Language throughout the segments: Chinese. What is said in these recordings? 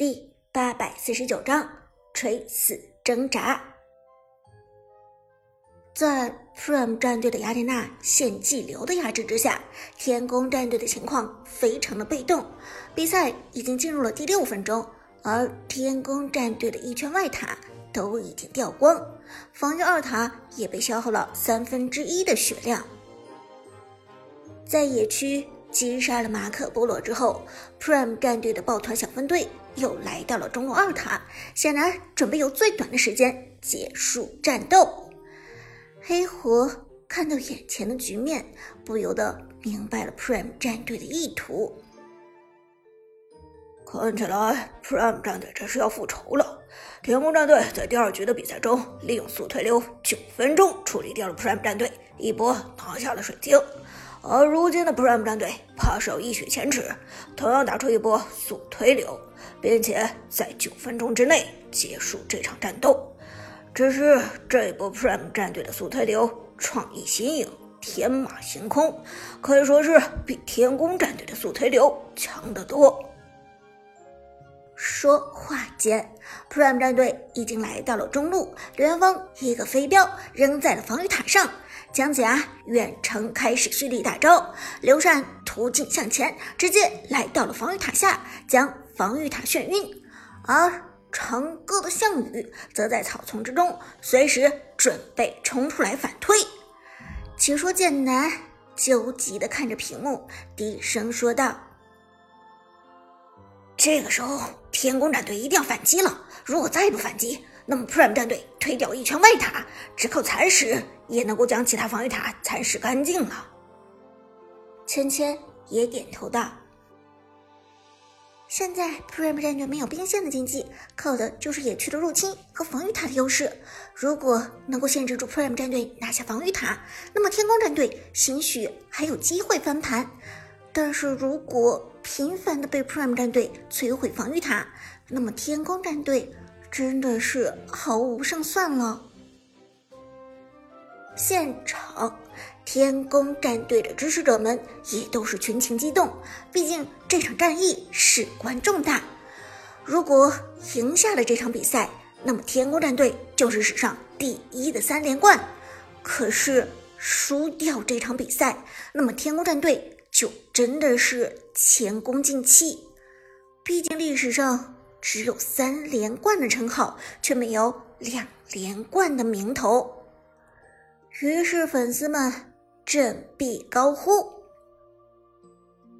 第八百四十九章垂死挣扎。在 Prime 战队的雅典娜献祭流的压制之下，天宫战队的情况非常的被动。比赛已经进入了第六分钟，而天宫战队的一圈外塔都已经掉光，防御二塔也被消耗了三分之一的血量。在野区。击杀了马可波罗之后，Prime 战队的抱团小分队又来到了中路二塔，显然准备用最短的时间结束战斗。黑狐看到眼前的局面，不由得明白了 Prime 战队的意图。看起来 Prime 战队这是要复仇了。天空战队在第二局的比赛中，利用速推流九分钟处理掉了 Prime 战队，一波拿下了水晶。而如今的 Prime 战队怕是要一雪前耻，同样打出一波速推流，并且在九分钟之内结束这场战斗。只是这波 Prime 战队的速推流创意新颖，天马行空，可以说是比天宫战队的速推流强得多。说话间，Prime 战队已经来到了中路，刘元峰一个飞镖扔在了防御塔上。姜子牙远程开始蓄力大招，刘禅突进向前，直接来到了防御塔下，将防御塔眩晕。而长歌的项羽则在草丛之中，随时准备冲出来反推。解说剑南焦急地看着屏幕，低声说道：“这个时候，天宫战队一定要反击了。如果再不反击，那么 Prime 战队推掉一圈外塔，只靠蚕食。”也能够将其他防御塔蚕食干净了。芊芊也点头道：“现在 Prime 战队没有兵线的经济，靠的就是野区的入侵和防御塔的优势。如果能够限制住 Prime 战队拿下防御塔，那么天宫战队兴许还有机会翻盘。但是如果频繁的被 Prime 战队摧毁防御塔，那么天宫战队真的是毫无胜算了。”现场，天宫战队的支持者们也都是群情激动，毕竟这场战役事关重大。如果赢下了这场比赛，那么天宫战队就是史上第一的三连冠；可是输掉这场比赛，那么天宫战队就真的是前功尽弃。毕竟历史上只有三连冠的称号，却没有两连冠的名头。于是粉丝们振臂高呼：“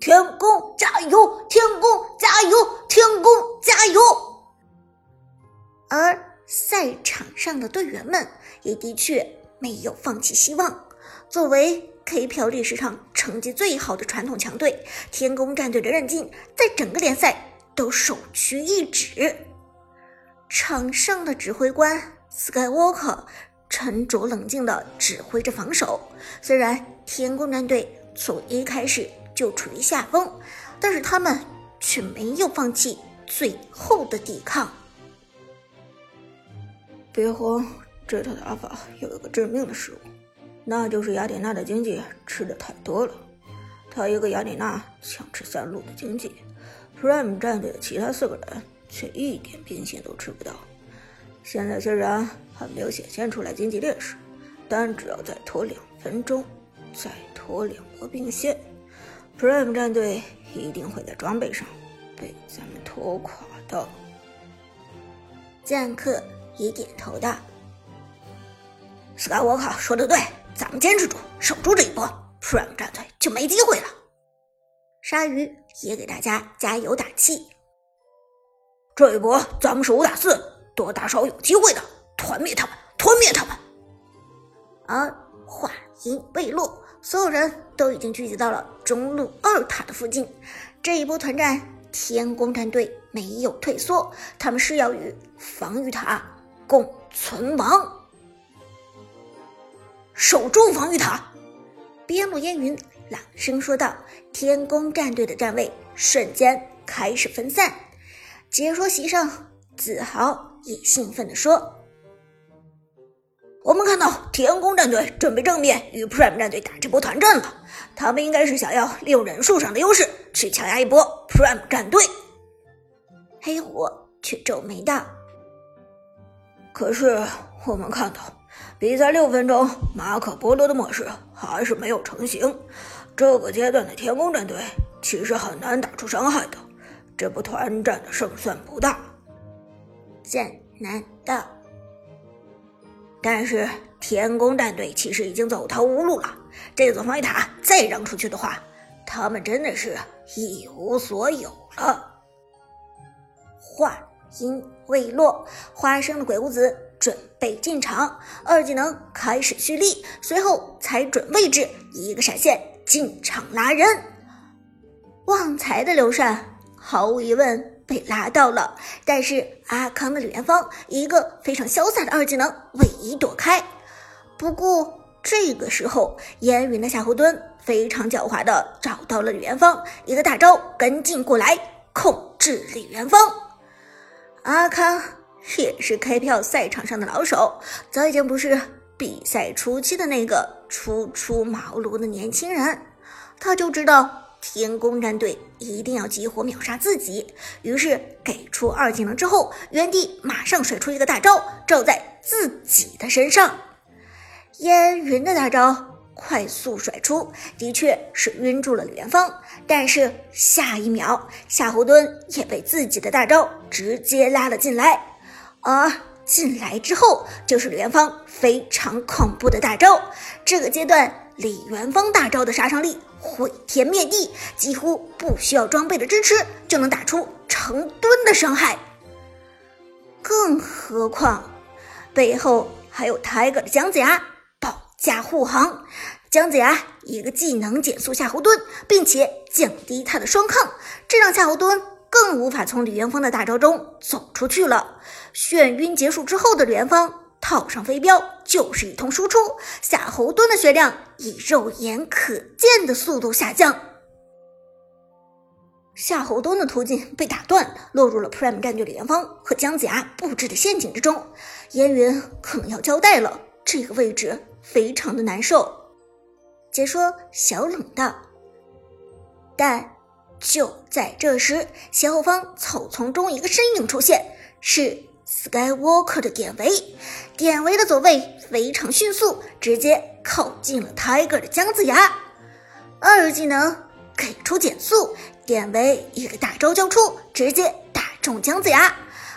天宫加油！天宫加油！天宫加油！”而赛场上的队员们也的确没有放弃希望。作为 KPL 历史上成绩最好的传统强队，天宫战队的韧劲在整个联赛都首屈一指。场上的指挥官 Skywalker。沉着冷静地指挥着防守。虽然天宫战队从一开始就处于下风，但是他们却没有放弃最后的抵抗。别慌，这套打法有一个致命的失误，那就是雅典娜的经济吃的太多了。他一个雅典娜想吃三路的经济，Prime 战队的其他四个人却一点兵线都吃不到。现在虽然还没有显现出来经济劣势，但只要再拖两分钟，再拖两波兵线，Prime 战队一定会在装备上被咱们拖垮的。剑客也点头道：“Skywalker 说的对，咱们坚持住，守住这一波，Prime 战队就没机会了。”鲨鱼也给大家加油打气：“这一波咱们是五打四。”多打少有机会的，团灭他们，团灭他们！而话音未落，所有人都已经聚集到了中路二塔的附近。这一波团战，天宫战队没有退缩，他们是要与防御塔共存亡，守住防御塔。边路烟云朗声说道：“天宫战队的站位瞬间开始分散。”解说席上，子豪。也兴奋地说：“我们看到天宫战队准备正面与 Prime 战队打这波团战了，他们应该是想要利用人数上的优势去强压一波 Prime 战队。”黑虎却皱眉道：“可是我们看到，比赛六分钟，马可波罗的模式还是没有成型。这个阶段的天宫战队其实很难打出伤害的，这波团战的胜算不大。”剑南道。但是天宫战队其实已经走投无路了，这座防御塔再让出去的话，他们真的是一无所有了。话音未落，花生的鬼谷子准备进场，二技能开始蓄力，随后踩准位置，一个闪现进场拉人。旺财的刘禅毫无疑问。被拉到了，但是阿康的李元芳一个非常潇洒的二技能位移躲开。不过这个时候，烟云的夏侯惇非常狡猾的找到了李元芳，一个大招跟进过来控制李元芳。阿康也是开票赛场上的老手，早已经不是比赛初期的那个初出茅庐的年轻人，他就知道。天宫战队一定要激活秒杀自己，于是给出二技能之后，原地马上甩出一个大招，照在自己的身上。烟云的大招快速甩出，的确是晕住了李元芳，但是下一秒夏侯惇也被自己的大招直接拉了进来，而进来之后就是李元芳非常恐怖的大招。这个阶段。李元芳大招的杀伤力毁天灭地，几乎不需要装备的支持就能打出成吨的伤害。更何况背后还有 Tiger 的姜子牙保驾护航，姜子牙一个技能减速夏侯惇，并且降低他的双抗，这让夏侯惇更无法从李元芳的大招中走出去了。眩晕结束之后的李元芳。套上飞镖就是一通输出，夏侯惇的血量以肉眼可见的速度下降。夏侯惇的途径被打断，落入了 Prime 战队李元芳和姜子牙布置的陷阱之中。烟云可能要交代了，这个位置非常的难受。解说小冷道，但就在这时，斜后方草丛中一个身影出现，是。Skywalker 的典韦，典韦的走位非常迅速，直接靠近了 Tiger 的姜子牙。二技能给出减速，典韦一个大招交出，直接打中姜子牙。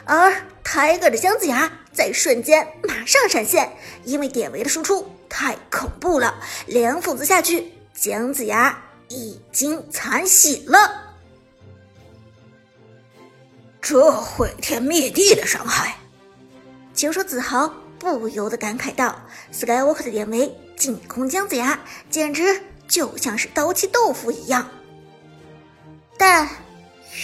而 Tiger 的姜子牙在瞬间马上闪现，因为典韦的输出太恐怖了，两斧子下去，姜子牙已经残血了。这毁天灭地的伤害，解说子豪不由得感慨道：“Skywalker 的典韦进攻姜子牙，简直就像是刀切豆腐一样。”但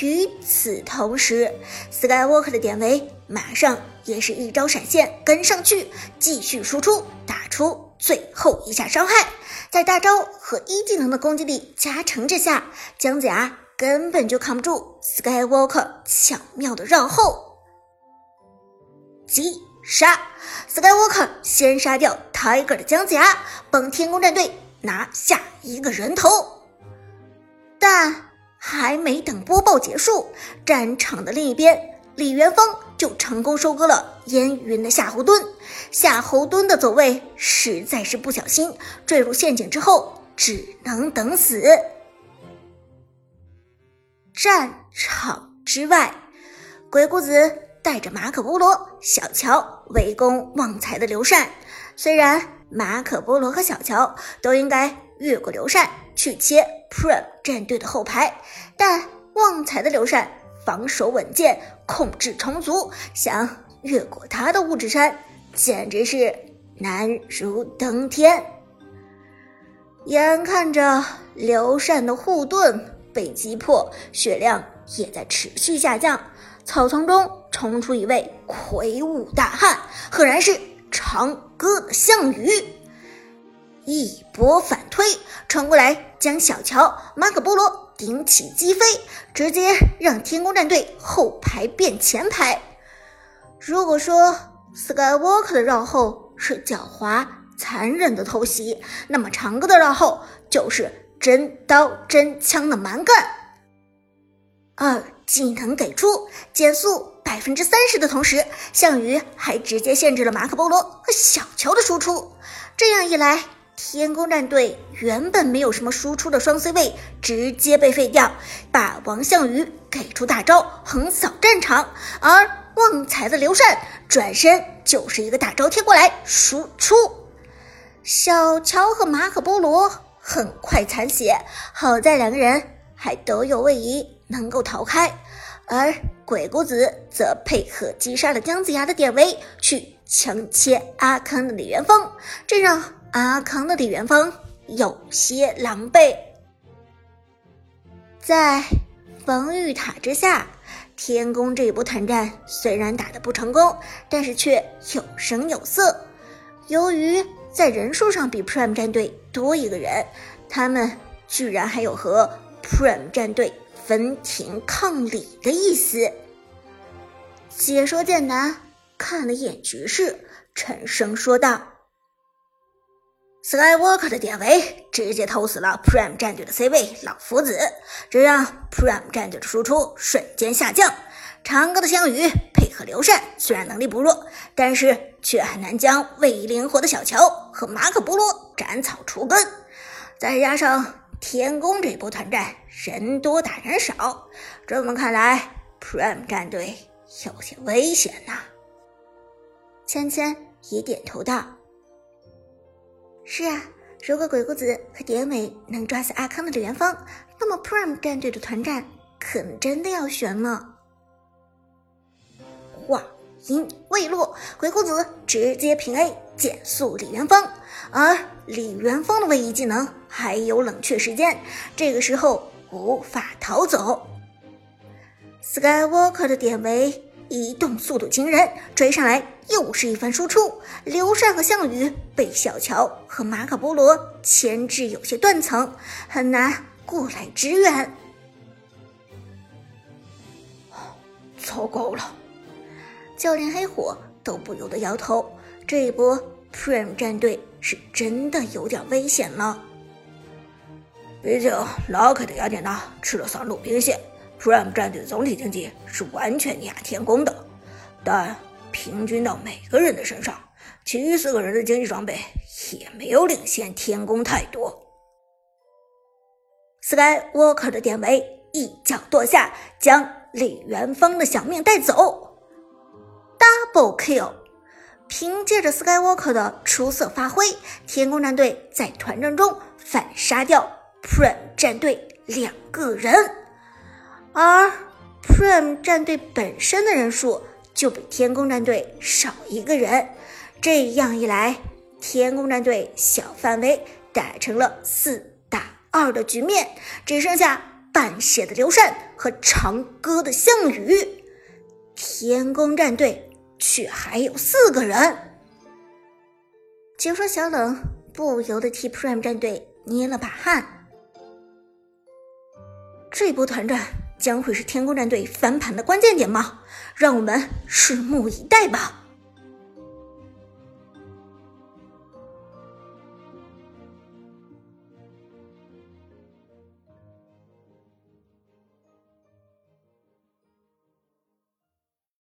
与此同时，Skywalker 的典韦马上也是一招闪现跟上去，继续输出，打出最后一下伤害。在大招和一技能的攻击力加成之下，姜子牙。根本就扛不住 Skywalker 巧妙的绕后，击杀 Skywalker 先杀掉 Tiger 的姜子牙，帮天宫战队拿下一个人头。但还没等播报结束，战场的另一边，李元芳就成功收割了烟云的夏侯惇。夏侯惇的走位实在是不小心，坠入陷阱之后只能等死。战场之外，鬼谷子带着马可波罗、小乔围攻旺财的刘禅。虽然马可波罗和小乔都应该越过刘禅去切 Prime 战队的后排，但旺财的刘禅防守稳健，控制充足，想越过他的五指山简直是难如登天。眼看着刘禅的护盾。被击破，血量也在持续下降。草丛中冲出一位魁梧大汉，赫然是长歌的项羽。一波反推，冲过来将小乔、马可波罗顶起击飞，直接让天宫战队后排变前排。如果说 Skywalker 的绕后是狡猾残忍的偷袭，那么长歌的绕后就是。真刀真枪的蛮干，二技能给出减速百分之三十的同时，项羽还直接限制了马可波罗和小乔的输出。这样一来，天宫战队原本没有什么输出的双 C 位直接被废掉，霸王项羽给出大招横扫战场，而旺财的刘禅转身就是一个大招贴过来输出。小乔和马可波罗很快残血，好在两个人还都有位移，能够逃开。而鬼谷子则配合击杀了姜子牙的典韦，去强切阿康的李元芳，这让阿康的李元芳有些狼狈。在防御塔之下，天宫这一波团战虽然打得不成功，但是却有声有色。由于在人数上比 Prime 战队多一个人，他们居然还有和 Prime 战队。分庭抗礼的意思。解说剑南看了一眼局势，沉声说道：“Skywalker 的典韦直接偷死了 Prime 战队的 C 位老夫子，这让 Prime 战队的输出瞬间下降。长歌的项羽配合刘禅，虽然能力不弱，但是却很难将位移灵活的小乔和马可波罗斩草除根。再加上……”天宫这波团战人多打人少，这么看来，Prime 战队有些危险呐。芊芊也点头道：“是啊，如果鬼谷子和典韦能抓死阿康的李元芳，那么 Prime 战队的团战可能真的要悬了。”话音未落，鬼谷子直接平 A 减速李元芳，而李元芳的位移技能还有冷却时间，这个时候无法逃走。Skywalker 的典韦移动速度惊人，追上来又是一番输出。刘禅和项羽被小乔和马可波罗牵制，有些断层，很难过来支援。糟糕了！教练黑火都不由得摇头，这一波 Prime 战队是真的有点危险了。毕竟老 K 的雅典娜吃了三路兵线，Prime 战队的总体经济是完全碾压天宫的，但平均到每个人的身上，其余四个人的经济装备也没有领先天宫太多。Skywalker 的典韦一脚跺下，将李元芳的小命带走。Double kill！凭借着 Skywalker 的出色发挥，天宫战队在团战中反杀掉 Prime 战队两个人，而 Prime 战队本身的人数就比天宫战队少一个人。这样一来，天宫战队小范围打成了四打二的局面，只剩下半血的刘禅和长歌的项羽。天宫战队。却还有四个人。解说小冷不由得替 Prime 战队捏了把汗。这波团战将会是天宫战队翻盘的关键点吗？让我们拭目以待吧。